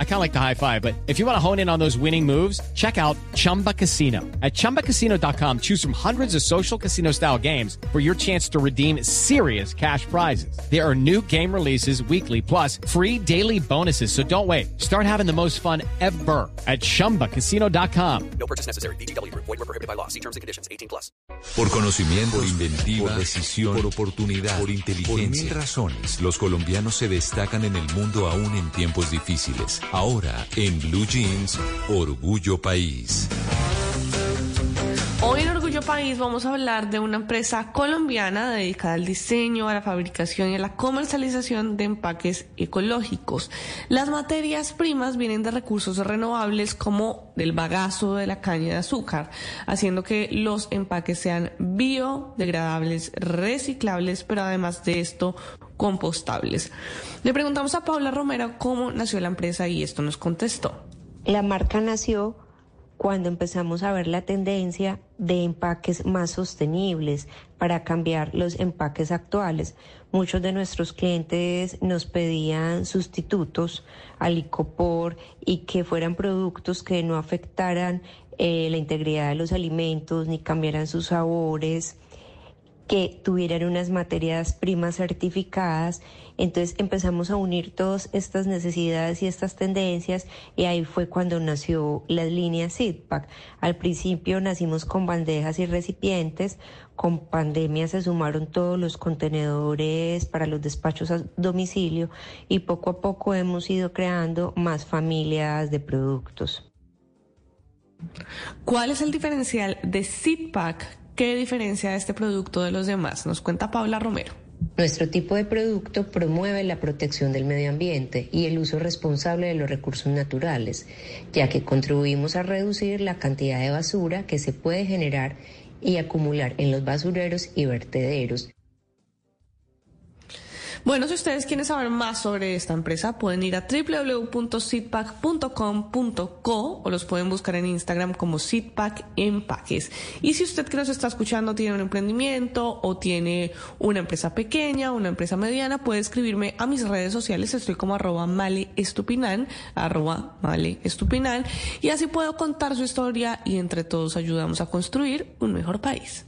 I kind of like the high five, but if you want to hone in on those winning moves, check out Chumba Casino. At ChumbaCasino.com, choose from hundreds of social casino style games for your chance to redeem serious cash prizes. There are new game releases weekly, plus free daily bonuses. So don't wait. Start having the most fun ever at ChumbaCasino.com. No purchase necessary. BGW. Void were prohibited by law. See terms and conditions. 18 plus. Por conocimiento, por inventiva, por decisión, por oportunidad, por inteligencia. Por mil razones, los colombianos se destacan en el mundo aún en tiempos difíciles. Ahora, en Blue Jeans, Orgullo País. Orgullo País vamos a hablar de una empresa colombiana dedicada al diseño, a la fabricación y a la comercialización de empaques ecológicos. Las materias primas vienen de recursos renovables como del bagazo de la caña de azúcar, haciendo que los empaques sean biodegradables, reciclables, pero además de esto compostables. Le preguntamos a Paula Romero cómo nació la empresa y esto nos contestó. La marca nació cuando empezamos a ver la tendencia de empaques más sostenibles para cambiar los empaques actuales. Muchos de nuestros clientes nos pedían sustitutos al icopor y que fueran productos que no afectaran eh, la integridad de los alimentos ni cambiaran sus sabores que tuvieran unas materias primas certificadas. Entonces empezamos a unir todas estas necesidades y estas tendencias y ahí fue cuando nació la línea SIDPAC. Al principio nacimos con bandejas y recipientes, con pandemia se sumaron todos los contenedores para los despachos a domicilio y poco a poco hemos ido creando más familias de productos. ¿Cuál es el diferencial de SIDPAC ¿Qué diferencia este producto de los demás? Nos cuenta Paula Romero. Nuestro tipo de producto promueve la protección del medio ambiente y el uso responsable de los recursos naturales, ya que contribuimos a reducir la cantidad de basura que se puede generar y acumular en los basureros y vertederos. Bueno, si ustedes quieren saber más sobre esta empresa, pueden ir a www.sitpack.com.co o los pueden buscar en Instagram como Sitpack Empaques. Y si usted que nos está escuchando tiene un emprendimiento o tiene una empresa pequeña, una empresa mediana, puede escribirme a mis redes sociales. Estoy como arroba male estupinan, arroba male estupinan, y así puedo contar su historia y entre todos ayudamos a construir un mejor país.